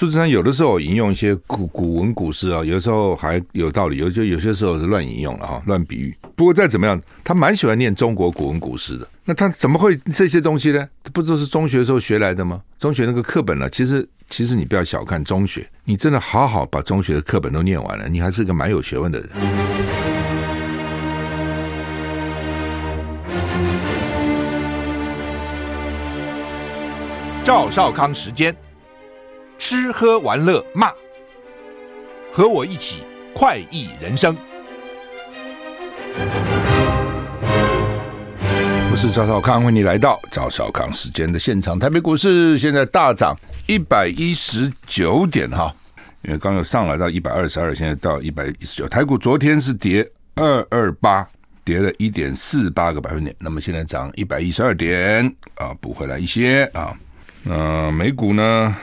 苏智昌有的时候引用一些古古文古诗啊，有的时候还有道理，有就有些时候是乱引用了哈，乱比喻。不过再怎么样，他蛮喜欢念中国古文古诗的。那他怎么会这些东西呢？不都是中学时候学来的吗？中学那个课本呢？其实其实你不要小看中学，你真的好好把中学的课本都念完了，你还是个蛮有学问的人。赵少康时间。吃喝玩乐骂，和我一起快意人生。我是赵少康，欢迎你来到赵少康时间的现场。台北股市现在大涨一百一十九点哈，因为刚有上来到一百二十二，现在到一百一十九。台股昨天是跌二二八，跌了一点四八个百分点，那么现在涨一百一十二点啊，补回来一些啊。那美股呢？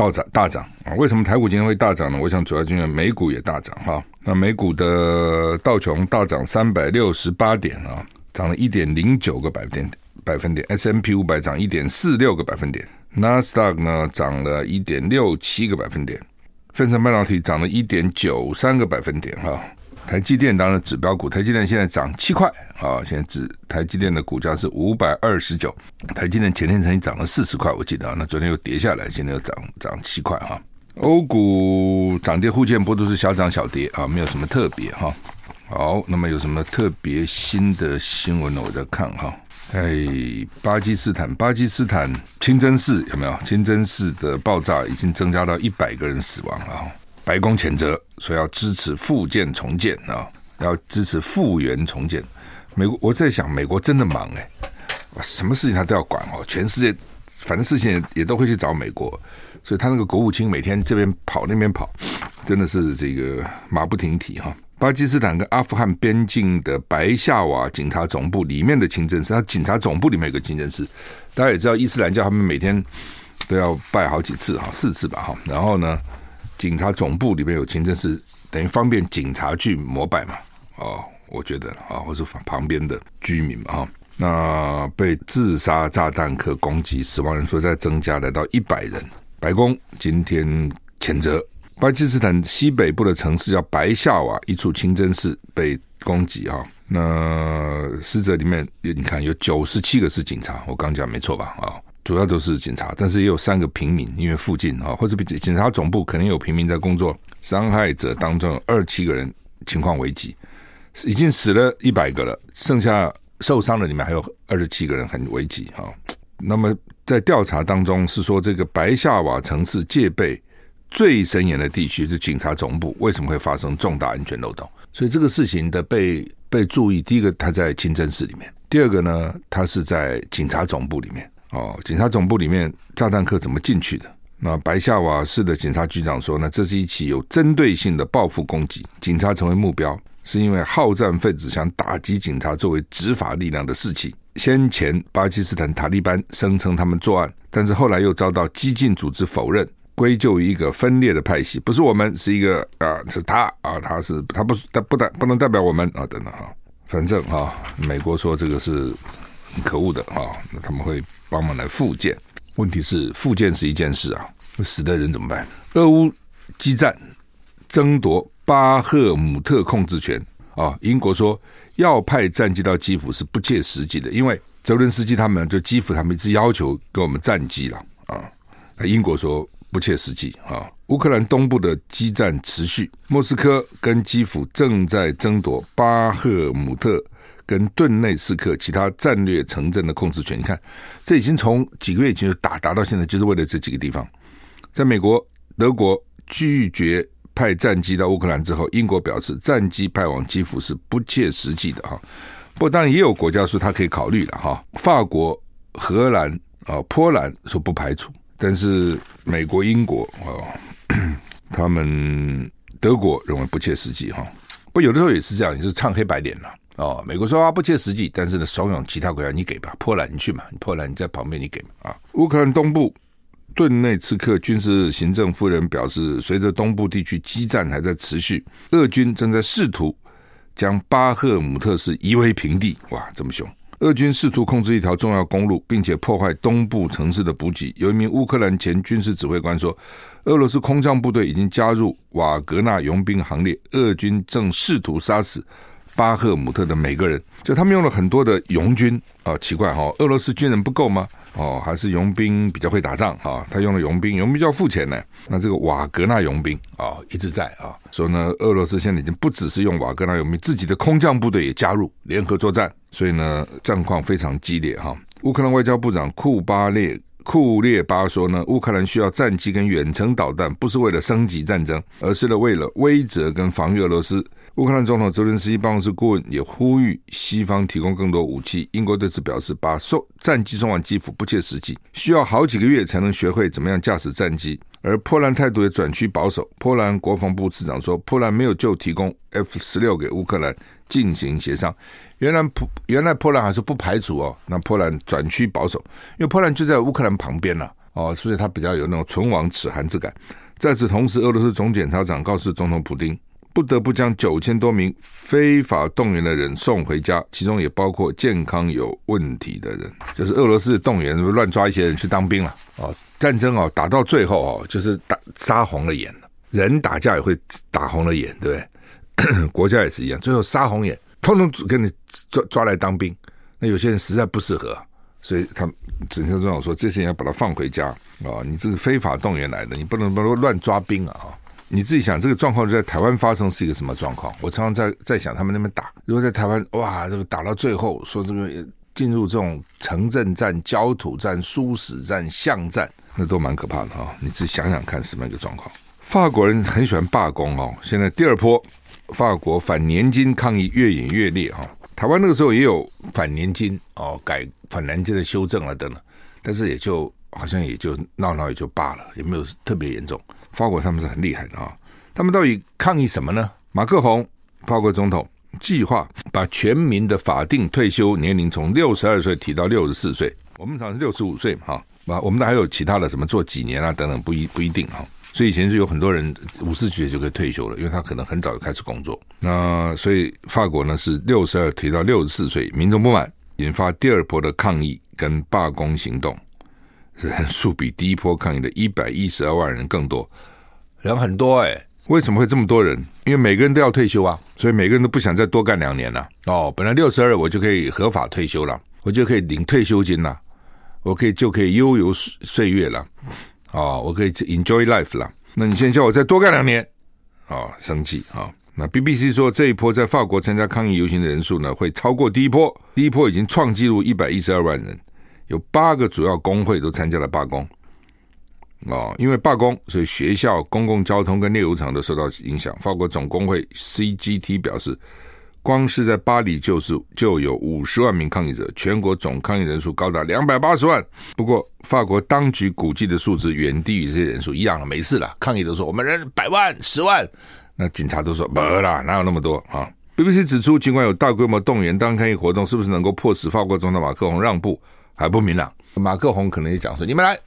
大涨大涨啊！为什么台股今天会大涨呢？我想主要因为美股也大涨哈。那美股的道琼大涨三百六十八点啊，涨了一点零九个百分点百分点。S M P 五百涨一点四六个百分点，纳斯达克呢涨了一点六七个百分点，分成半导体涨了一点九三个百分点哈。台积电当然指标股，台积电现在涨七块啊，现在指台积电的股价是五百二十九。台积电前天曾经涨了四十块，我记得啊，那昨天又跌下来，现在又涨涨七块哈。欧股涨跌互见，不都是小涨小跌啊，没有什么特别哈。好，那么有什么特别新的新闻呢？我在看哈。哎，巴基斯坦，巴基斯坦清真寺有没有？清真寺的爆炸已经增加到一百个人死亡了。白宫谴责说要支持复建重建啊，要支持复原重建。美国，我在想，美国真的忙哎，什么事情他都要管哦。全世界反正事情也，也都会去找美国，所以他那个国务卿每天这边跑那边跑，真的是这个马不停蹄哈。巴基斯坦跟阿富汗边境的白夏瓦警察总部里面的清真寺，他警察总部里面有个清真寺，大家也知道伊斯兰教他们每天都要拜好几次哈，四次吧哈，然后呢。警察总部里面有清真寺，等于方便警察去膜拜嘛？哦，我觉得啊，或是旁边的居民嘛，哈，那被自杀炸弹客攻击，死亡人数在增加，来到一百人。白宫今天谴责巴基斯坦西北部的城市叫白夏瓦，一处清真寺被攻击啊。那死者里面，你看有九十七个是警察，我刚讲没错吧？啊。主要都是警察，但是也有三个平民，因为附近啊，或者比警察总部可能有平民在工作。伤害者当中有二七个人情况危急，已经死了一百个了，剩下受伤的里面还有二十七个人很危急啊。那么在调查当中是说，这个白下瓦城市戒备最森严的地区是警察总部，为什么会发生重大安全漏洞？所以这个事情的被被注意，第一个他在清真寺里面，第二个呢，他是在警察总部里面。哦，警察总部里面炸弹客怎么进去的？那白夏瓦市的警察局长说呢，这是一起有针对性的报复攻击，警察成为目标，是因为好战分子想打击警察作为执法力量的士气。先前巴基斯坦塔利班声称他们作案，但是后来又遭到激进组织否认，归咎于一个分裂的派系，不是我们，是一个啊，是他啊，他是他不他不代不能代表我们啊，等等哈，反正啊，美国说这个是可恶的啊，那他们会。帮忙来复建，问题是复建是一件事啊，死的人怎么办？俄乌激战争夺巴赫姆特控制权啊，英国说要派战机到基辅是不切实际的，因为泽伦斯基他们就基辅他们一直要求给我们战机了啊，英国说不切实际啊。乌克兰东部的激战持续，莫斯科跟基辅正在争夺巴赫姆特。跟顿内斯克其他战略城镇的控制权，你看，这已经从几个月前就打打到现在，就是为了这几个地方。在美国、德国拒绝派战机到乌克兰之后，英国表示战机派往基辅是不切实际的哈。不过当然也有国家说他可以考虑的哈，法国、荷兰啊、波兰说不排除，但是美国、英国啊，他们德国认为不切实际哈。不，有的时候也是这样，也就是唱黑白脸了。哦，美国说啊不切实际，但是呢，怂恿其他国家你给吧，波兰你去嘛，你波兰你在旁边你给嘛啊。乌克兰东部顿内茨克军事行政夫人表示，随着东部地区激战还在持续，俄军正在试图将巴赫姆特市夷为平地。哇，这么凶！俄军试图控制一条重要公路，并且破坏东部城市的补给。有一名乌克兰前军事指挥官说，俄罗斯空降部队已经加入瓦格纳佣兵行列，俄军正试图杀死巴赫姆特的每个人。就他们用了很多的佣军啊，奇怪哈，俄罗斯军人不够吗？哦，还是佣兵比较会打仗啊？他用了佣兵，佣兵就要付钱呢。那这个瓦格纳佣兵啊，一直在啊，说呢，俄罗斯现在已经不只是用瓦格纳佣兵，自己的空降部队也加入联合作战，所以呢，战况非常激烈哈。乌克兰外交部长库巴列。库列巴说呢，乌克兰需要战机跟远程导弹，不是为了升级战争，而是呢为了威慑跟防御俄罗斯。乌克兰总统泽连斯基办公室顾问也呼吁西方提供更多武器。英国对此表示，把送战机送往基辅不切实际，需要好几个月才能学会怎么样驾驶战机。而波兰态度也转趋保守。波兰国防部次长说，波兰没有就提供 F 十六给乌克兰进行协商。原来波原来波兰还是不排除哦，那波兰转趋保守，因为波兰就在乌克兰旁边了哦，所以他比较有那种唇亡齿寒之感。在此同时，俄罗斯总检察长告诉总统普丁，不得不将九千多名非法动员的人送回家，其中也包括健康有问题的人。就是俄罗斯动员乱抓一些人去当兵了哦，战争哦打到最后哦，就是打杀红了眼，人打架也会打红了眼，对不对？国家也是一样，最后杀红眼。通通给你抓抓来当兵，那有些人实在不适合，所以他整天总统说，这些人要把他放回家啊、你这个非法动员来的，你不能不能乱抓兵啊！你自己想，这个状况就在台湾发生是一个什么状况？我常常在在想，他们那边打，如果在台湾，哇，这个打到最后，说这个进入这种城镇战、焦土战、殊死战、巷战，那都蛮可怕的哈、哦！你自己想想看，什么一个状况？法国人很喜欢罢工哦，现在第二波。法国反年金抗议越演越烈哈，台湾那个时候也有反年金哦，改反年金的修正了等等，但是也就好像也就闹闹也就罢了，也没有特别严重。法国他们是很厉害的啊，他们到底抗议什么呢？马克宏法国总统计划把全民的法定退休年龄从六十二岁提到六十四岁，我们常是六十五岁哈，啊，我们的还有其他的什么做几年啊等等，不一不一定哈。所以以前是有很多人五十几岁就可以退休了，因为他可能很早就开始工作。那所以法国呢是六十二提到六十四岁，民众不满，引发第二波的抗议跟罢工行动，人数比第一波抗议的一百一十二万人更多，人很多哎。为什么会这么多人？因为每个人都要退休啊，所以每个人都不想再多干两年了。哦，本来六十二我就可以合法退休了，我就可以领退休金了，我可以就可以悠游岁月了。哦，我可以 enjoy life 了。那你现在叫我再多干两年，哦，生气啊、哦！那 BBC 说这一波在法国参加抗议游行的人数呢，会超过第一波。第一波已经创纪录一百一十二万人，有八个主要工会都参加了罢工。哦，因为罢工，所以学校、公共交通跟炼油厂都受到影响。法国总工会 CGT 表示。光是在巴黎就是就有五十万名抗议者，全国总抗议人数高达两百八十万。不过，法国当局估计的数字远低于这些人数，一样了，没事了。抗议都说我们人百万、十万，那警察都说没啦，哪有那么多啊？BBC 指出，尽管有大规模动员，当抗议活动是不是能够迫使法国总统马克龙让步还不明朗。马克宏可能也讲说：“你们来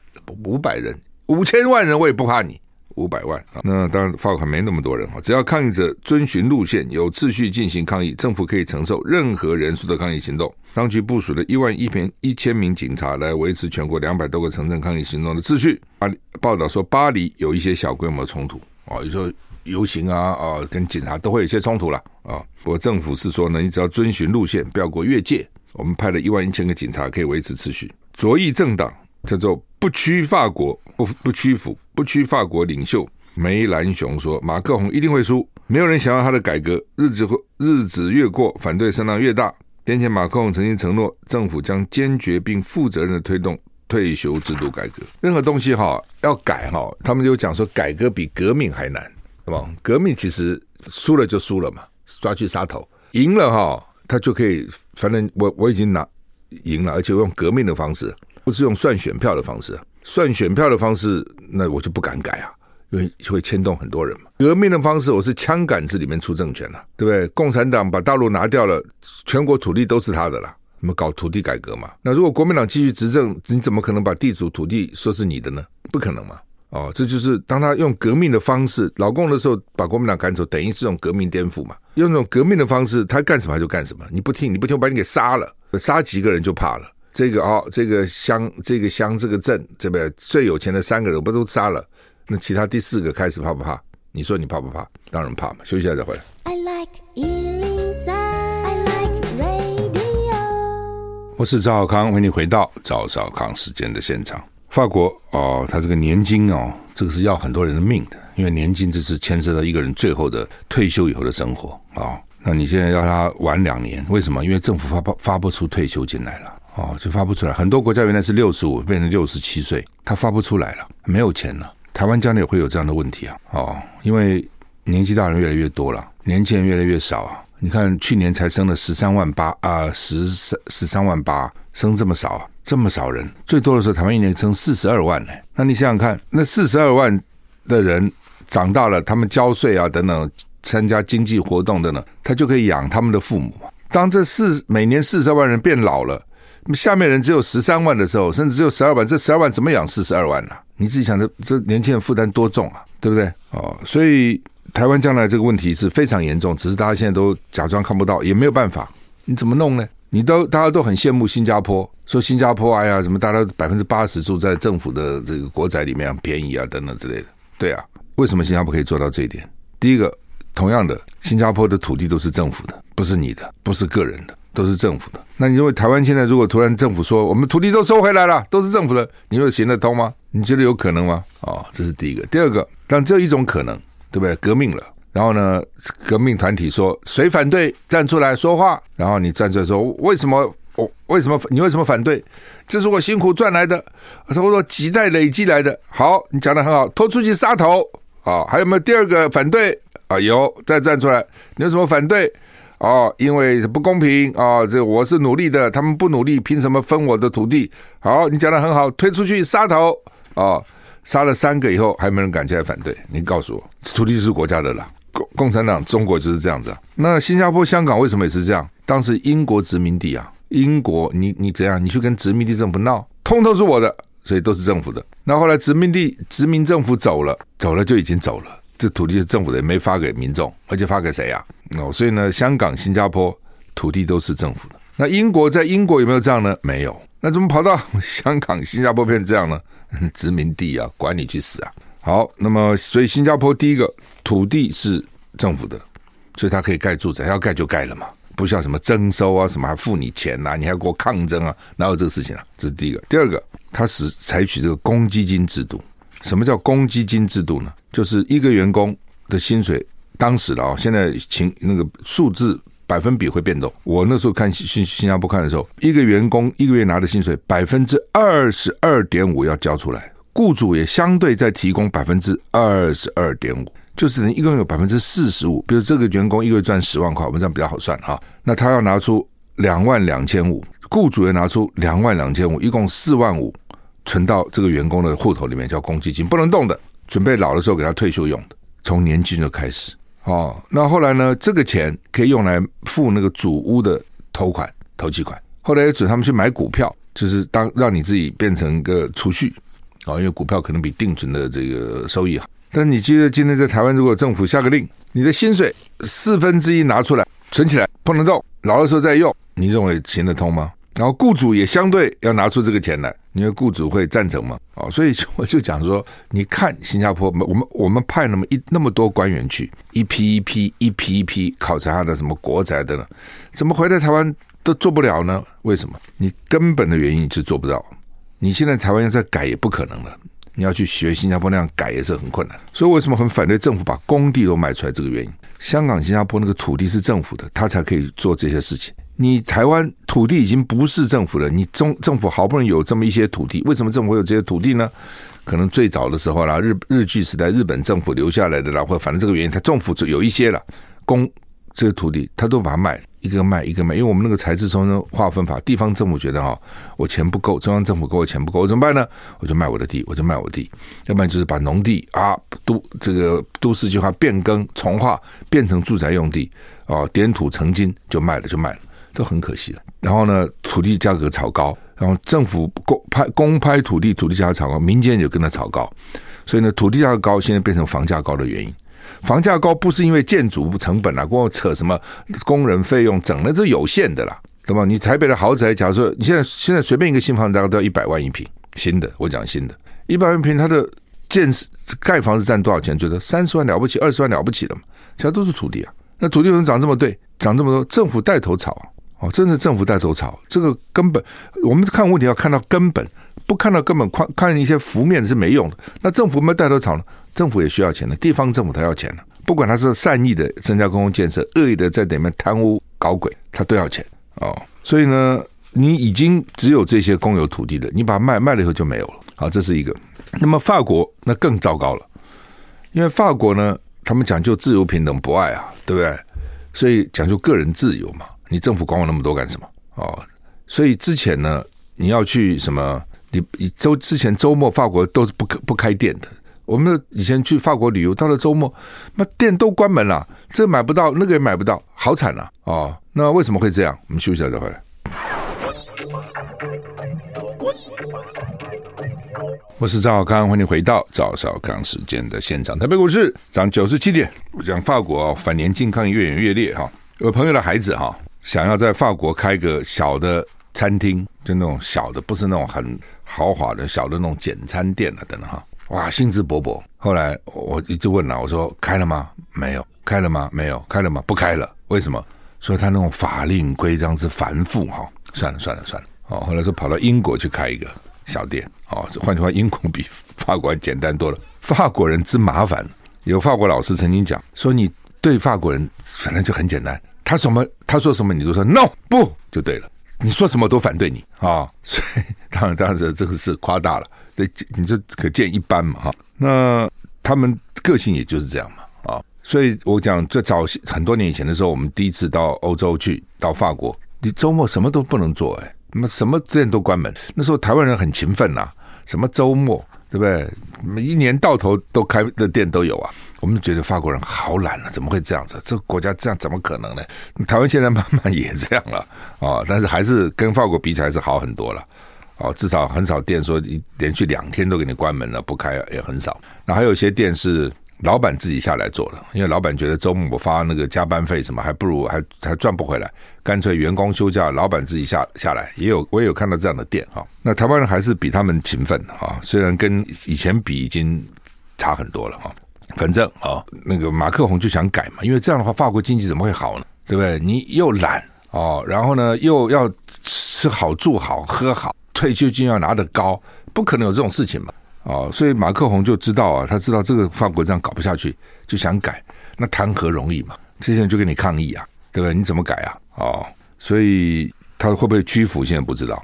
五百人、五千万人，我也不怕你。”五百万啊！那当然，法国没那么多人啊。只要抗议者遵循路线，有秩序进行抗议，政府可以承受任何人数的抗议行动。当局部署了一万一千一千名警察来维持全国两百多个城镇抗议行动的秩序。巴报道说，巴黎有一些小规模冲突啊，有时候游行啊啊，跟警察都会有些冲突了啊。不过政府是说呢，你只要遵循路线，不要过越界。我们派了一万一千个警察，可以维持秩序。左翼政党叫做。不屈法国，不不屈服，不屈法国领袖梅兰雄说：“马克宏一定会输，没有人想要他的改革。日子会日子越过，反对声浪越大。先前马克宏曾经承诺，政府将坚决并负责任的推动退休制度改革。任何东西哈要改哈，他们就讲说改革比革命还难，对吧？革命其实输了就输了嘛，抓去杀头；赢了哈，他就可以，反正我我已经拿赢了，而且我用革命的方式。”不是用算选票的方式，算选票的方式，那我就不敢改啊，因为就会牵动很多人嘛。革命的方式，我是枪杆子里面出政权了，对不对？共产党把大陆拿掉了，全国土地都是他的了，那么搞土地改革嘛？那如果国民党继续执政，你怎么可能把地主土地说是你的呢？不可能嘛？哦，这就是当他用革命的方式，老共的时候把国民党赶走，等于是这种革命颠覆嘛。用这种革命的方式，他干什么他就干什么。你不听，你不听，我把你给杀了，杀几个人就怕了。这个哦，这个乡，这个乡，这个镇，这边最有钱的三个人不都杀了？那其他第四个开始怕不怕？你说你怕不怕？当然怕嘛。休息一下再回来。I like 103, I like radio。我是赵小康，欢迎你回到赵少康时间的现场。法国哦，他这个年金哦，这个是要很多人的命的，因为年金这是牵涉到一个人最后的退休以后的生活啊、哦。那你现在要他晚两年，为什么？因为政府发不发不出退休金来了哦，就发不出来。很多国家原来是六十五变成六十七岁，他发不出来了，没有钱了。台湾将来也会有这样的问题啊哦，因为年纪大人越来越多了，年轻人越来越少啊。你看去年才生了十三万八啊，十三十三万八，生这么少啊。这么少人，最多的时候台湾一年生四十二万呢。那你想想看，那四十二万的人长大了，他们交税啊等等，参加经济活动等等，他就可以养他们的父母。当这四每年四十二万人变老了，下面人只有十三万的时候，甚至只有十二万，这十二万怎么养四十二万呢？你自己想着，这年轻人负担多重啊，对不对？哦，所以台湾将来这个问题是非常严重，只是大家现在都假装看不到，也没有办法，你怎么弄呢？你都大家都很羡慕新加坡，说新加坡哎呀，什么大家百分之八十住在政府的这个国宅里面，便宜啊，等等之类的。对啊，为什么新加坡可以做到这一点？第一个，同样的，新加坡的土地都是政府的，不是你的，不是个人的，都是政府的。那你认为台湾现在如果突然政府说我们土地都收回来了，都是政府的，你又行得通吗？你觉得有可能吗？哦，这是第一个。第二个，但只有一种可能，对不对？革命了。然后呢，革命团体说谁反对站出来说话，然后你站出来说为什么我为什么你为什么反对？这是我辛苦赚来的，或者说几代累积来的。好，你讲的很好，拖出去杀头啊、还有没有第二个反对啊？有，再站出来，你有什么反对？哦，因为不公平啊、这我是努力的，他们不努力，凭什么分我的土地？好，你讲的很好，推出去杀头啊、哦！杀了三个以后，还没人敢起来反对，你告诉我，土地是国家的了。共共产党中国就是这样子啊，那新加坡、香港为什么也是这样？当时英国殖民地啊，英国你你怎样？你去跟殖民地政府闹，通通是我的，所以都是政府的。那后来殖民地殖民政府走了，走了就已经走了，这土地是政府的，也没发给民众，而且发给谁呀？哦，所以呢，香港、新加坡土地都是政府的。那英国在英国有没有这样呢？没有。那怎么跑到 香港、新加坡变成这样呢？殖民地啊，管你去死啊！好，那么所以新加坡第一个土地是政府的，所以它可以盖住宅，要盖就盖了嘛，不需要什么征收啊，什么还付你钱呐、你还给我抗争啊，哪有这个事情啊？这是第一个。第二个，它是采取这个公积金制度。什么叫公积金制度呢？就是一个员工的薪水，当时的啊，现在情那个数字百分比会变动。我那时候看新新加坡看的时候，一个员工一个月拿的薪水百分之二十二点五要交出来。雇主也相对再提供百分之二十二点五，就是一共有百分之四十五。比如这个员工一个月赚十万块，我们这样比较好算哈。那他要拿出两万两千五，雇主也拿出两万两千五，一共四万五，存到这个员工的户头里面，叫公积金，不能动的，准备老的时候给他退休用的。从年轻就开始哦。那后来呢，这个钱可以用来付那个主屋的头款、头期款。后来也准他们去买股票，就是当让你自己变成一个储蓄。啊，因为股票可能比定存的这个收益好。但你记得今天在台湾，如果政府下个令，你的薪水四分之一拿出来存起来，不能动，老的时候再用，你认为行得通吗？然后雇主也相对要拿出这个钱来，你说雇主会赞成吗？啊，所以我就讲说，你看新加坡，我们我们派那么一那么多官员去，一批一批一批一批考察他的什么国宅的呢，怎么回来台湾都做不了呢？为什么？你根本的原因就做不到。你现在台湾要再改也不可能了，你要去学新加坡那样改也是很困难。所以为什么很反对政府把工地都卖出来？这个原因，香港、新加坡那个土地是政府的，他才可以做这些事情。你台湾土地已经不是政府了，你中政府好不容易有这么一些土地，为什么政府会有这些土地呢？可能最早的时候啦，日日据时代日本政府留下来的啦，或反正这个原因，他政府就有一些了，公这些土地他都把它卖了。一个卖一个卖，因为我们那个财制中央划分法，地方政府觉得哈，我钱不够，中央政府给我钱不够，我怎么办呢？我就卖我的地，我就卖我地，要不然就是把农地啊都这个都市计划变更重划，变成住宅用地啊，点土成金就卖了就卖了，都很可惜的。然后呢，土地价格炒高，然后政府公拍公拍土地，土地价格炒高，民间也跟着炒高，所以呢，土地价格高，现在变成房价高的原因。房价高不是因为建筑成本啊，跟我扯什么工人费用，整的是有限的啦，对吧？你台北的豪宅，假如说你现在现在随便一个新房子大概都要一百万一平，新的，我讲新的，一百万一坪，它的建盖房子占多少钱？觉得三十万了不起，二十万了不起的嘛，其他都是土地啊。那土地为什么涨这么对，涨这么多？政府带头炒哦，真是政府带头炒，这个根本我们看问题要看到根本，不看到根本，看看一些浮面是没用的。那政府没有带头炒呢？政府也需要钱的，地方政府他要钱的，不管他是善意的增加公共建设，恶意的在里面贪污搞鬼，他都要钱哦。所以呢，你已经只有这些公有土地的，你把它卖卖了以后就没有了。好，这是一个。那么法国那更糟糕了，因为法国呢，他们讲究自由、平等、博爱啊，对不对？所以讲究个人自由嘛，你政府管我那么多干什么？哦，所以之前呢，你要去什么？你你周之前周末法国都是不不开店的。我们以前去法国旅游，到了周末，那店都关门了，这买不到，那个也买不到，好惨啊！哦，那为什么会这样？我们休息一下再回来。我是赵少康，欢迎回到赵少康时间的现场。台北股市涨九十七点。我讲法国反年金抗越演越烈哈。有朋友的孩子哈，想要在法国开个小的餐厅，就那种小的，不是那种很豪华的小的那种简餐店了，等等哈。哇，兴致勃勃。后来我一直问了，我说开了吗？没有。开了吗？没有。开了吗？不开了。为什么？说他那种法令规章是繁复哈。算了算了算了。哦，后来说跑到英国去开一个小店。哦，换句话，英国比法国还简单多了。法国人之麻烦，有法国老师曾经讲说，你对法国人反正就很简单，他什么他说什么你就说 no 不就对了。你说什么都反对你啊、所以当然当然这这个是夸大了。对，你就可见一斑嘛，哈。那他们个性也就是这样嘛，啊。所以我讲，最早很多年以前的时候，我们第一次到欧洲去，到法国，你周末什么都不能做，哎，那么什么店都关门。那时候台湾人很勤奋呐，什么周末，对不对？一年到头都开的店都有啊。我们觉得法国人好懒啊，怎么会这样子？这个国家这样怎么可能呢？台湾现在慢慢也这样了啊，但是还是跟法国比起来是好很多了。哦，至少很少店说连续两天都给你关门了，不开也很少。那还有一些店是老板自己下来做的，因为老板觉得周末我发那个加班费什么，还不如还还赚不回来，干脆员工休假，老板自己下下来。也有我也有看到这样的店哈。那台湾人还是比他们勤奋哈，虽然跟以前比已经差很多了哈。反正啊，那个马克宏就想改嘛，因为这样的话法国经济怎么会好呢？对不对？你又懒哦，然后呢又要吃好住好喝好。退休金要拿得高，不可能有这种事情嘛？哦，所以马克宏就知道啊，他知道这个法国这样搞不下去，就想改，那谈何容易嘛？这些人就跟你抗议啊，对不对？你怎么改啊？哦，所以他会不会屈服？现在不知道。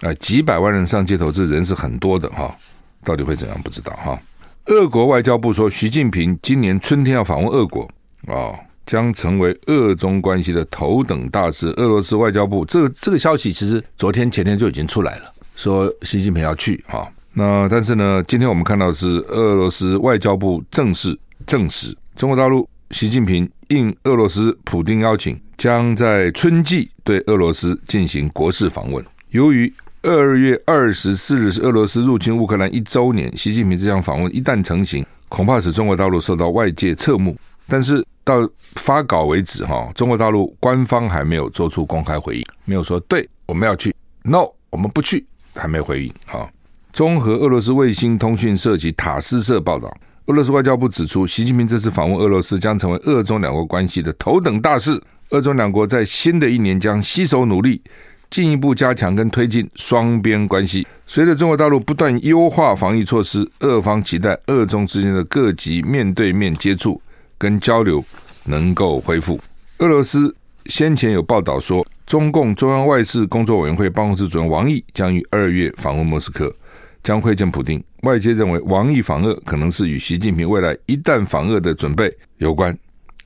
啊，几百万人上街头，这人是很多的哈，到底会怎样？不知道哈。俄国外交部说，习近平今年春天要访问俄国哦。将成为俄中关系的头等大事。俄罗斯外交部这个这个消息，其实昨天前天就已经出来了，说习近平要去啊。那但是呢，今天我们看到的是俄罗斯外交部正式证实，中国大陆习近平应俄罗斯普丁邀请，将在春季对俄罗斯进行国事访问。由于二月二十四日是俄罗斯入侵乌克兰一周年，习近平这项访问一旦成型，恐怕使中国大陆受到外界侧目。但是到发稿为止，哈，中国大陆官方还没有做出公开回应，没有说对我们要去，no 我们不去，还没回应。哈，综合俄罗斯卫星通讯社及塔斯社报道，俄罗斯外交部指出，习近平这次访问俄罗斯将成为俄中两国关系的头等大事。俄中两国在新的一年将携手努力，进一步加强跟推进双边关系。随着中国大陆不断优化防疫措施，俄方期待俄中之间的各级面对面接触。跟交流能够恢复。俄罗斯先前有报道说，中共中央外事工作委员会办公室主任王毅将于二月访问莫斯科，将会见普丁。外界认为，王毅访俄可能是与习近平未来一旦访俄的准备有关。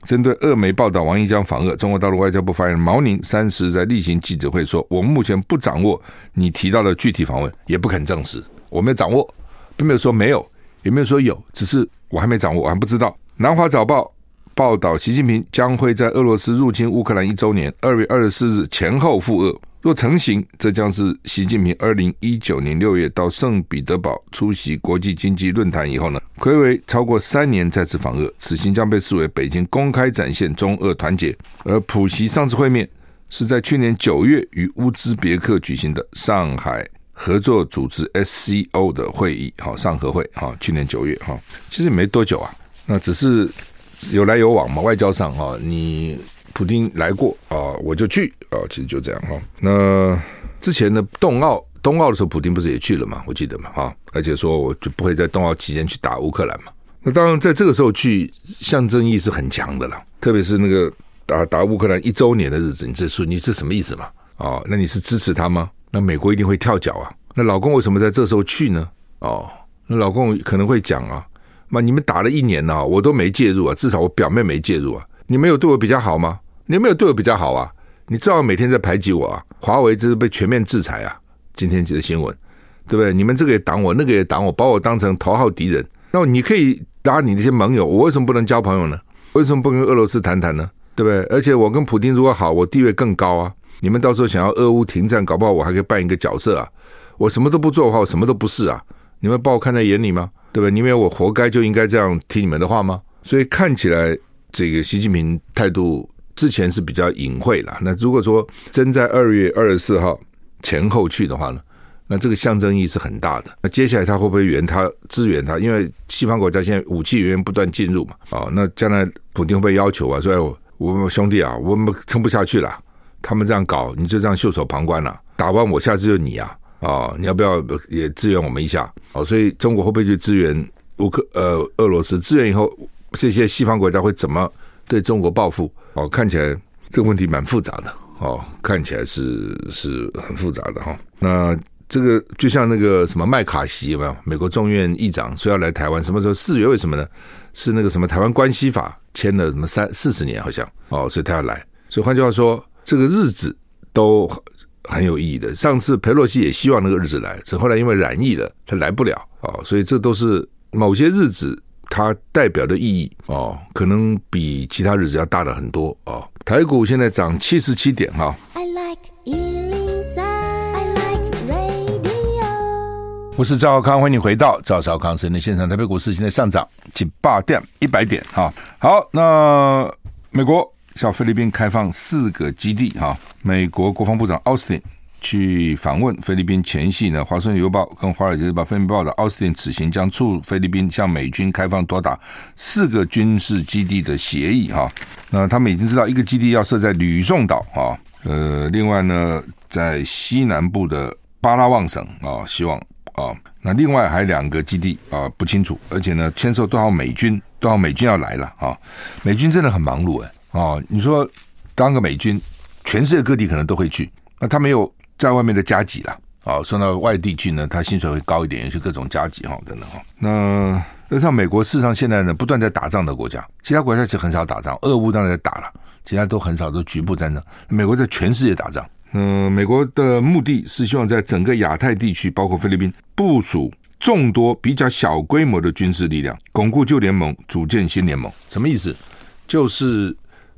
针对俄媒报道王毅将访俄，中国大陆外交部发言人毛宁三十日在例行记者会说：“我们目前不掌握你提到的具体访问，也不肯证实。我没有掌握，并没有说没有，也没有说有，只是我还没掌握，我还不知道。”南华早报报道，习近平将会在俄罗斯入侵乌克兰一周年，二月二十四日前后赴俄。若成行，这将是习近平二零一九年六月到圣彼得堡出席国际经济论坛以后呢，睽违超过三年再次访俄，此行将被视为北京公开展现中俄团结。而普习上次会面是在去年九月与乌兹别克举行的上海合作组织 SCO 的会议，好上合会，哈，去年九月，哈，其实也没多久啊，那只是有来有往嘛，外交上哈，你。普丁来过啊，我就去啊，其实就这样哈。那之前的冬奥，冬奥的时候，普丁不是也去了嘛？我记得嘛，哈，而且说我就不会在冬奥期间去打乌克兰嘛。那当然，在这个时候去，象征意义是很强的了。特别是那个打打乌克兰一周年的日子，你这说你这什么意思嘛？哦，那你是支持他吗？那美国一定会跳脚啊。那老公为什么在这时候去呢？哦，那老公可能会讲啊，妈，你们打了一年了，我都没介入啊，至少我表面没介入啊，你们有对我比较好吗？你没有对我比较好啊？你照样每天在排挤我啊！华为这是被全面制裁啊！今天记的新闻，对不对？你们这个也挡我，那个也挡我，把我当成头号敌人。那你可以打你那些盟友，我为什么不能交朋友呢？为什么不跟俄罗斯谈谈呢？对不对？而且我跟普京如果好，我地位更高啊！你们到时候想要俄乌停战，搞不好我还可以扮一个角色啊！我什么都不做的话，我什么都不是啊！你们把我看在眼里吗？对吧？你以为我活该就应该这样听你们的话吗？所以看起来这个习近平态度。之前是比较隐晦了，那如果说真在二月二十四号前后去的话呢，那这个象征意义是很大的。那接下来他会不会援他支援他？因为西方国家现在武器源源不断进入嘛，啊，那将来普京会不会要求啊？说我，我们兄弟啊，我们撑不下去了，他们这样搞，你就这样袖手旁观了？打完我，下次就你啊，啊，你要不要也支援我们一下？哦，所以中国会不会去支援乌克呃俄罗斯？支援以后，这些西方国家会怎么对中国报复？哦，看起来这个问题蛮复杂的哦，看起来是是很复杂的哈。那这个就像那个什么麦卡锡有没有？美国众院议长说要来台湾，什么时候四月？为什么呢？是那个什么台湾关系法签了什么三四十年好像哦，所以他要来。所以换句话说，这个日子都很有意义的。上次裴洛西也希望那个日子来，只后来因为染疫了，他来不了哦，所以这都是某些日子。它代表的意义哦，可能比其他日子要大的很多哦。台股现在涨七十七点哈。I like 103, I like radio。我是赵少康，欢迎你回到赵少康时间的现场。台北股市现在上涨近八点一百点哈。好，那美国向菲律宾开放四个基地哈。美国国防部长奥斯汀。去访问菲律宾前夕呢，《华盛顿邮报》跟《华尔街日报》分别报道，奥斯汀此行将促菲律宾向美军开放多达四个军事基地的协议哈。那他们已经知道一个基地要设在吕宋岛啊，呃，另外呢，在西南部的巴拉望省啊，希望啊，那另外还有两个基地啊，不清楚，而且呢，签售多少美军，多少美军要来了啊？美军真的很忙碌哎哦！你说当个美军，全世界各地可能都会去，那他没有。在外面的加急啦，啊，送到外地去呢，他薪水会高一点，有些各种加急哈，等等哈。那那像美国，事实上现在呢，不断在打仗的国家，其他国家其实很少打仗，俄乌当然在打了，其他都很少，都局部战争。美国在全世界打仗，嗯，美国的目的是希望在整个亚太地区，包括菲律宾，部署众多比较小规模的军事力量，巩固旧联盟，组建新联盟。什么意思？就是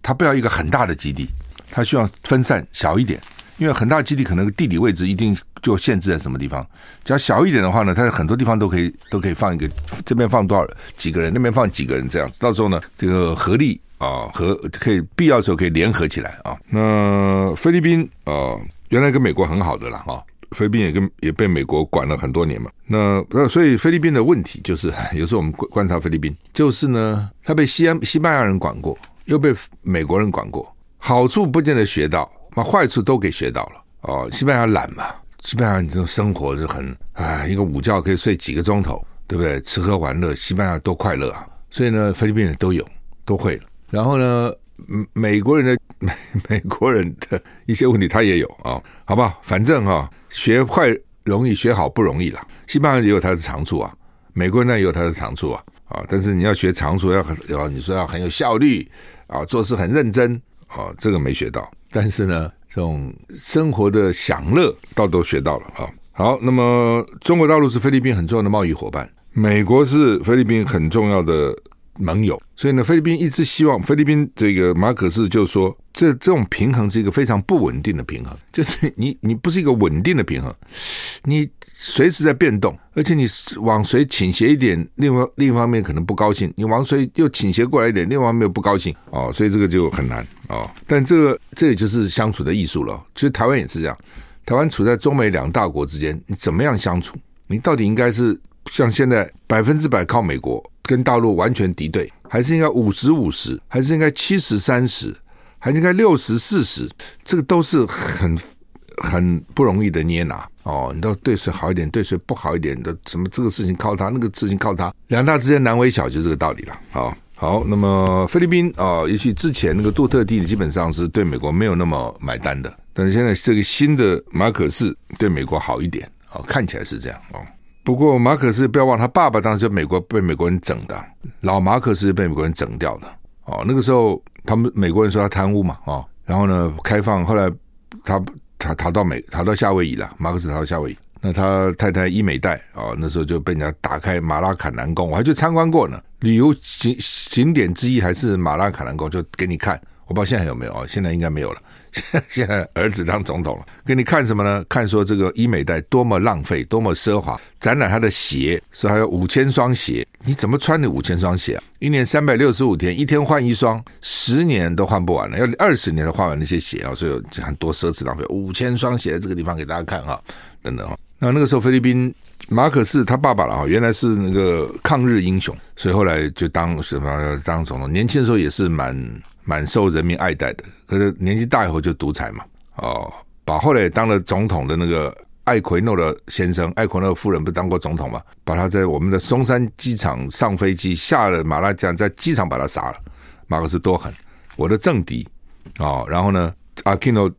他不要一个很大的基地，他需要分散小一点。因为很大基地可能地理位置一定就限制在什么地方，只要小一点的话呢，它很多地方都可以都可以放一个，这边放多少几个人，那边放几个人这样子，到时候呢，这个合力啊和可以必要的时候可以联合起来啊。那菲律宾啊，原来跟美国很好的了啊，菲律宾也跟也被美国管了很多年嘛。那那所以菲律宾的问题就是，有时候我们观察菲律宾，就是呢，他被西安西班牙人管过，又被美国人管过，好处不见得学到。把坏处都给学到了哦，西班牙懒嘛，西班牙你这种生活就很哎，一个午觉可以睡几个钟头，对不对？吃喝玩乐，西班牙多快乐啊！所以呢，菲律宾人都有，都会了。然后呢，美国人的美 美国人的一些问题他也有啊，好不好？反正啊、哦，学坏容易，学好不容易啦。西班牙也有他的长处啊，美国人呢也有他的长处啊啊！但是你要学长处，要要你说要很有效率啊，做事很认真啊，这个没学到。但是呢，这种生活的享乐倒都学到了啊。好，那么中国大陆是菲律宾很重要的贸易伙伴，美国是菲律宾很重要的盟友。所以呢，菲律宾一直希望菲律宾这个马可仕就说，这这种平衡是一个非常不稳定的平衡，就是你 你不是一个稳定的平衡，你随时在变动，而且你往谁倾斜一点，另外另一方面可能不高兴；你往谁又倾斜过来一点，另外一方面又不高兴哦，所以这个就很难哦。但这个这也就是相处的艺术了。其实台湾也是这样，台湾处在中美两大国之间，你怎么样相处？你到底应该是像现在百分之百靠美国，跟大陆完全敌对？还是应该五十五十，还是应该七十三十，还是应该六十四十？这个都是很很不容易的捏拿哦。你都对谁好一点，对谁不好一点的，什么这个事情靠他，那个事情靠他，两大之间难为小，就这个道理了。好，好，那么菲律宾啊，也许之前那个杜特地基本上是对美国没有那么买单的，但是现在这个新的马可仕对美国好一点哦，看起来是这样哦。不过马可仕不要忘，他爸爸当时就美国被美国人整的，老马可仕被美国人整掉的哦。那个时候他们美国人说他贪污嘛，哦，然后呢开放，后来他他逃到美逃到夏威夷了，马克思逃到夏威夷。那他太太伊美黛啊，那时候就被人家打开马拉卡南宫，我还去参观过呢。旅游景景点之一还是马拉卡南宫，就给你看。我不知道现在还有没有啊？现在应该没有了。现在儿子当总统了，给你看什么呢？看说这个伊美黛多么浪费，多么奢华。展览他的鞋，说还有五千双鞋，你怎么穿你五千双鞋啊？一年三百六十五天，一天换一双，十年都换不完了，要二十年才换完那些鞋啊！所以很多奢侈浪费。五千双鞋在这个地方给大家看哈，等等啊。那那个时候菲律宾马可仕他爸爸了啊，原来是那个抗日英雄，所以后来就当什么当总统，年轻的时候也是蛮。蛮受人民爱戴的，可是年纪大以后就独裁嘛，哦，把后来当了总统的那个艾奎诺的先生，艾奎诺夫人不当过总统嘛？把他在我们的松山机场上飞机，下了马拉加，在机场把他杀了。马克思多狠，我的政敌哦，然后呢，阿基诺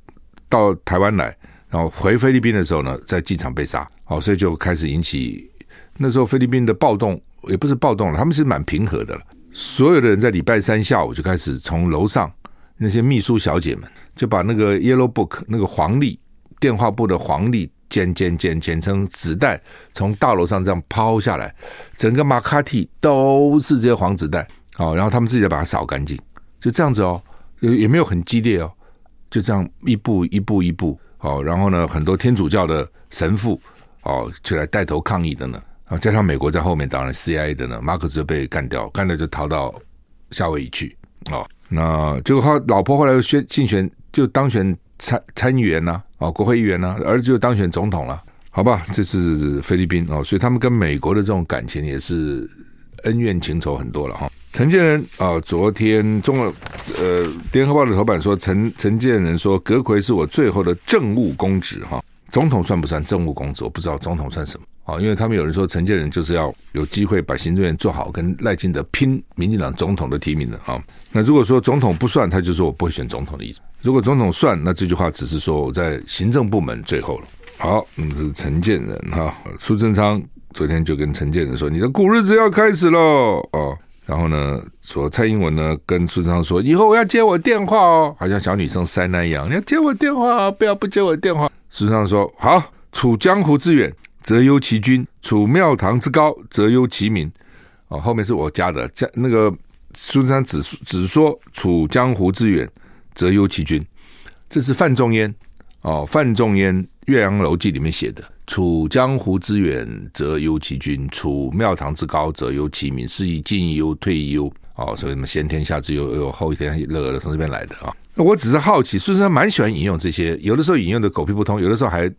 到台湾来，然后回菲律宾的时候呢，在机场被杀，哦，所以就开始引起那时候菲律宾的暴动，也不是暴动了，他们是蛮平和的了。所有的人在礼拜三下午就开始从楼上那些秘书小姐们就把那个 Yellow Book 那个黄历电话簿的黄历剪剪剪剪成纸袋，从大楼上这样抛下来，整个马卡蒂都是这些黄纸袋哦，然后他们自己再把它扫干净，就这样子哦，也也没有很激烈哦，就这样一步一步一步哦，然后呢，很多天主教的神父哦就来带头抗议的呢。啊，加上美国在后面，当然 CIA 的呢，马可斯就被干掉，干掉就逃到夏威夷去。哦，那结果他老婆后来又选竞选，就当选参参议员呐，啊，国会议员呐，儿子就当选总统了。好吧，这是菲律宾哦，所以他们跟美国的这种感情也是恩怨情仇很多了哈。陈建仁啊，昨天中了呃联合报的头版说，陈陈建仁说，阁揆是我最后的政务公职哈。总统算不算政务公职？我不知道总统算什么。啊，因为他们有人说陈建仁就是要有机会把行政院做好，跟赖清德拼民进党总统的提名的啊。那如果说总统不算，他就说我不会选总统的意思。如果总统算，那这句话只是说我在行政部门最后了。好，嗯，是陈建仁哈。苏贞昌昨天就跟陈建仁说：“你的苦日子要开始喽。”哦，然后呢，说蔡英文呢跟苏贞昌说：“以后我要接我电话哦，好像小女生塞奶一样，你要接我电话，不要不接我电话。”苏贞昌说：“好，处江湖之远。”则忧其君，处庙堂之高，则忧其民。哦，后面是我加的，加那个苏贞昌只只说处江湖之远，则忧其君。这是范仲淹哦，范仲淹《岳阳楼记》里面写的。处江湖之远，则忧其君；处庙堂之高，则忧其民。是以进忧退忧。哦，所以什么先天下之忧而忧后天乐乐从这边来的啊。那我只是好奇，苏贞昌蛮喜欢引用这些，有的时候引用的狗屁不通，有的时候还。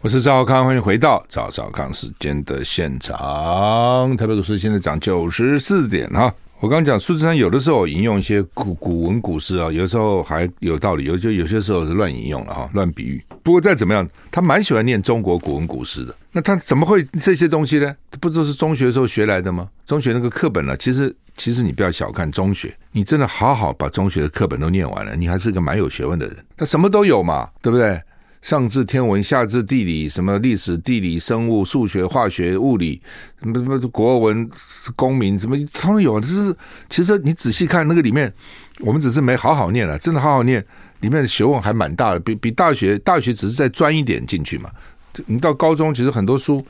我是赵康，欢迎回到赵少康时间的现场。台北股市现在涨九十四点哈。我刚刚讲苏贞昌有的时候引用一些古古文古诗啊，有的时候还有道理，有就有些时候是乱引用了哈，乱比喻。不过再怎么样，他蛮喜欢念中国古文古诗的。那他怎么会这些东西呢？不都是中学时候学来的吗？中学那个课本呢、其实。其实你不要小看中学，你真的好好把中学的课本都念完了，你还是个蛮有学问的人。他什么都有嘛，对不对？上至天文，下至地理，什么历史、地理、生物、数学、化学、物理，什么什么国文、公民，什么通有。就是其实你仔细看那个里面，我们只是没好好念了，真的好好念，里面的学问还蛮大的，比比大学大学只是再钻一点进去嘛。你到高中，其实很多书。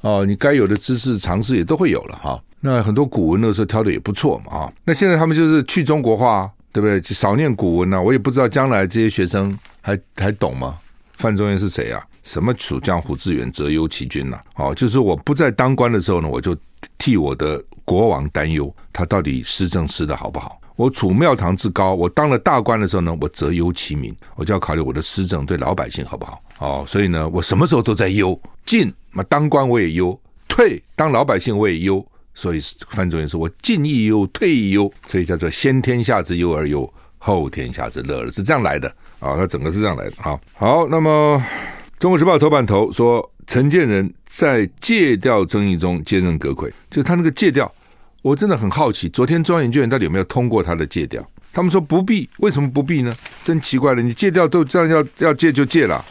哦，你该有的知识常识也都会有了哈。那很多古文那时候挑的也不错嘛啊。那现在他们就是去中国化，对不对？少念古文啊。我也不知道将来这些学生还还懂吗？范仲淹是谁啊？什么楚江湖之远，则忧其君呐、哦，就是我不在当官的时候呢，我就替我的国王担忧，他到底施政施的好不好？我处庙堂之高，我当了大官的时候呢，我择忧其民，我就要考虑我的施政对老百姓好不好？哦，所以呢，我什么时候都在忧，进嘛当官我也忧，退当老百姓我也忧，所以范仲淹说我进亦忧，退亦忧，所以叫做先天下之忧而忧，后天下之乐而是这样来的啊，他整个是这样来的啊。好，那么。《中国时报》头版头说，陈建仁在借调争议中接任阁揆，就是他那个借调，我真的很好奇，昨天中央研究院到底有没有通过他的借调？他们说不必，为什么不必呢？真奇怪了，你借调都这样要要借就借了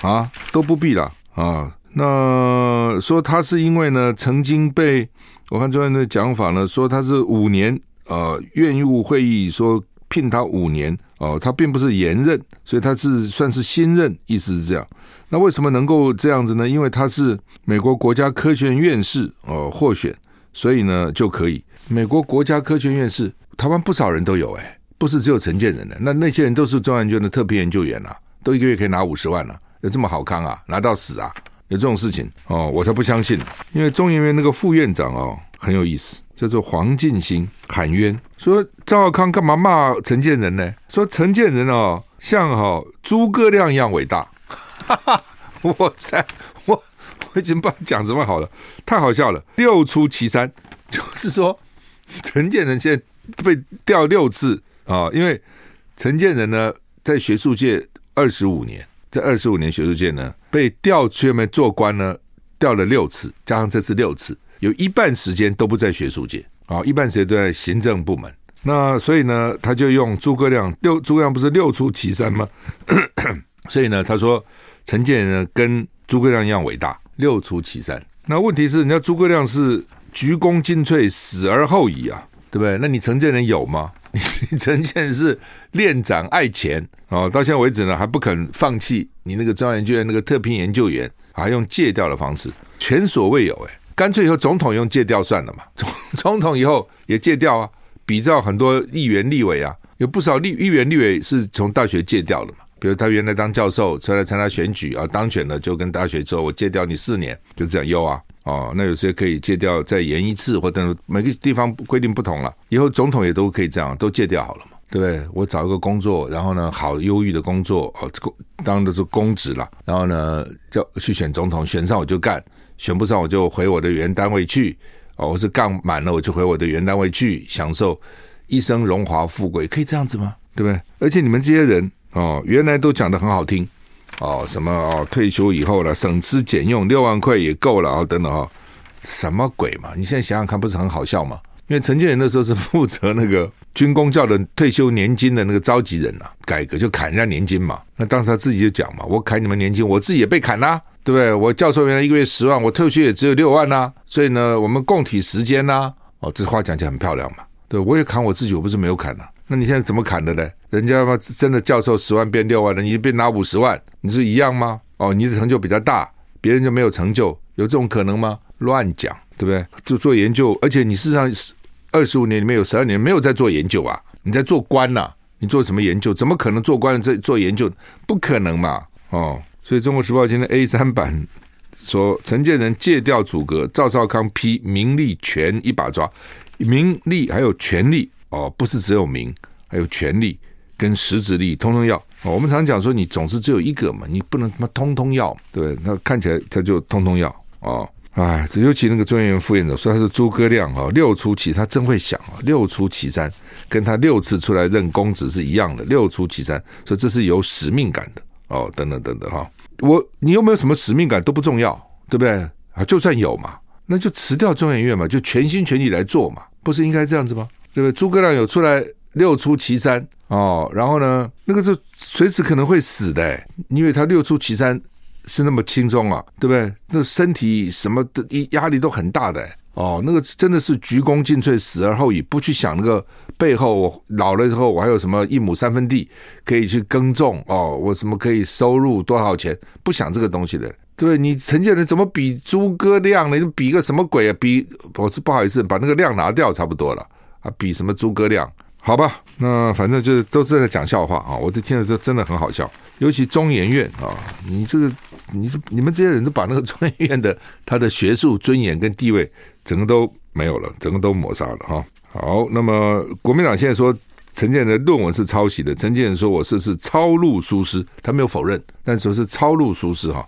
啊，都不必了啊。那说他是因为呢，曾经被我看中央的讲法呢，说他是五年呃，院务会议说聘他五年哦，他并不是延任，所以他是算是新任，意思是这样。那为什么能够这样子呢？因为他是美国国家科学院院士哦，获选，所以呢就可以。美国国家科学院院士，台湾不少人都有哎，不是只有陈建仁的。那那些人都是中央研院的特聘研究员啊，都一个月可以拿五十万啊，有这么好康啊？拿到死啊？有这种事情哦？我才不相信。因为中研院那个副院长哦很有意思，叫做黄进兴喊冤，说赵康干嘛骂陈建仁呢？说陈建仁哦像哈诸葛亮一样伟大。哈哈，我在我我已经不知道讲什么好了，太好笑了。六出祁山，就是说陈建仁现在被调六次啊，因为陈建仁呢在学术界二十五年，在二十五年学术界呢被调去外面做官呢，调了六次，加上这次六次，有一半时间都不在学术界啊，一半时间都在行政部门。那所以呢，他就用诸葛亮六，诸葛亮不是六出祁山吗？所以呢，他说。陈建仁呢，跟诸葛亮一样伟大，六出祁山。那问题是，人家诸葛亮是鞠躬尽瘁，死而后已啊，对不对？那你陈建仁有吗？你 陈建是恋长爱钱哦，到现在为止呢，还不肯放弃你那个中央研究院那个特聘研究员，还用借调的方式，前所未有哎，干脆以后总统用借调算了嘛，总 总统以后也借调啊，比照很多议员立委啊，有不少立议员立委是从大学借调的嘛。比如他原来当教授，出来参加选举啊，当选了就跟大学说：“我借调你四年，就这样优啊。”哦，那有些可以借调再延一次，或者每个地方规定不同了。以后总统也都可以这样，都借调好了嘛，对不对？我找一个工作，然后呢，好忧郁的工作哦，当的是公职了，然后呢，就去选总统，选上我就干，选不上我就回我的原单位去。哦，我是干满了我就回我的原单位去，享受一生荣华富贵，可以这样子吗？对不对？而且你们这些人。哦，原来都讲得很好听，哦，什么哦，退休以后了，省吃俭用六万块也够了啊，等等哦，什么鬼嘛？你现在想想看，不是很好笑吗？因为陈建仁那时候是负责那个军公教的退休年金的那个召集人呐、改革就砍人家年金嘛。那当时他自己就讲嘛，我砍你们年金，我自己也被砍啦、对不对？我教授原来一个月十万，我退休也只有六万呐、所以呢，我们共体时间呐、哦，这话讲起来很漂亮嘛，对，我也砍我自己，我不是没有砍呐、那你现在怎么砍的呢？人家嘛真的教授十万变六万了，你变拿五十万，你是一样吗？哦，你的成就比较大，别人就没有成就，有这种可能吗？乱讲，对不对？就做研究，而且你事实上二十五年里面有十二年没有在做研究啊，你在做官呐、你做什么研究？怎么可能做官在做研究？不可能嘛！哦，所以《中国时报》今天 A 三版说，陈建仁借调阻隔，赵少康批名利权一把抓，名利还有权力。哦，不是只有名，还有权力跟实质利益，通通要。我们常讲说，你总是只有一个嘛，你不能他妈通通要，对，那看起来他就通通要。哦，哎，尤其那个中研院副院长说他是诸葛亮啊，六出祁，他真会想啊，六出祁山，跟他六次出来任公子是一样的，六出祁山，所以这是有使命感的。哦，等等等等哈，我你有没有什么使命感都不重要，对不对？啊，就算有嘛，那就辞掉中研院嘛，就全心全意来做嘛，不是应该这样子吗？对不对？诸葛亮有出来六出祁山哦，然后呢，那个是随时可能会死的，因为他六出祁山是那么轻松啊，对不对？那身体什么的压力都很大的哦，那个真的是鞠躬尽瘁，死而后已，不去想那个背后，我老了之后我还有什么一亩三分地可以去耕种哦，我什么可以收入多少钱？不想这个东西的，对？你陈建仁怎么比诸葛亮呢？你比个什么鬼啊？比我是不好意思，把那个亮拿掉差不多了啊！比什么诸葛亮？好吧，那反正就是都是在讲笑话啊！我这听了这真的很好笑，尤其中研院啊，你这个你这你们这些人都把那个中研院的他的学术尊严跟地位整个都没有了，整个都抹杀了哈。好，那么国民党现在说。陈建仁论文是抄袭的。陈建仁说：“我是是抄录疏失，他没有否认，但说是抄录疏失哈。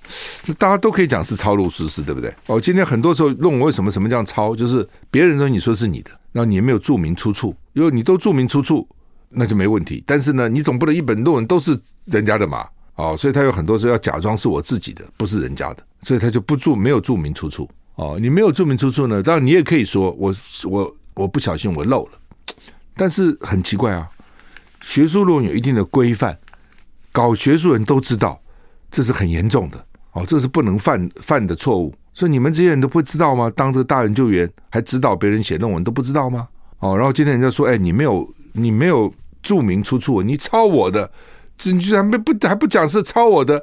那大家都可以讲是抄录疏失，对不对？哦，今天很多时候论文为什么什么叫抄？就是别人说你说是你的，然后你也没有注明出处，因为你都注明出处，那就没问题。但是呢，你总不能一本论文都是人家的嘛？哦，所以他有很多时候要假装是我自己的，不是人家的，所以他就不注没有注明出处。哦，你没有注明出处呢，当然你也可以说我我我不小心我漏了。”但是很奇怪啊，学术论文有一定的规范，搞学术人都知道这是很严重的哦，这是不能犯犯的错误。所以你们这些人都不知道吗？当这个大研究员还指导别人写论文都不知道吗？哦，然后今天人家说，哎，你没有你没有注明出处，你抄我的，这你居然没不还不讲是抄我的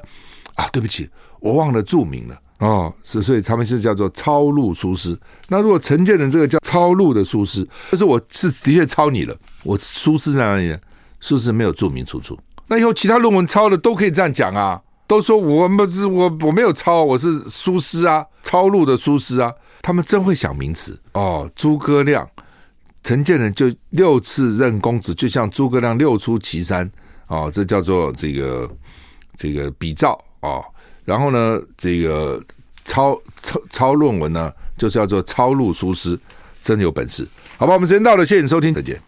啊？对不起，我忘了注明了。哦，是，所以他们是叫做抄录疏失。那如果陈建仁这个叫抄录的疏失，就是我是的确抄你了，我疏失在哪里呢？疏失没有注明出处。那以后其他论文抄的都可以这样讲啊，都说我不是我我没有抄，我是疏失啊，抄录的疏失啊。他们真会想名词哦。诸葛亮、陈建仁就六次任公子，就像诸葛亮六出祁山啊，这叫做这个这个比照啊。然后呢，这个抄抄抄论文呢，就是叫做抄录书诗，真有本事。好吧，我们时间到了，谢谢你收听，再见。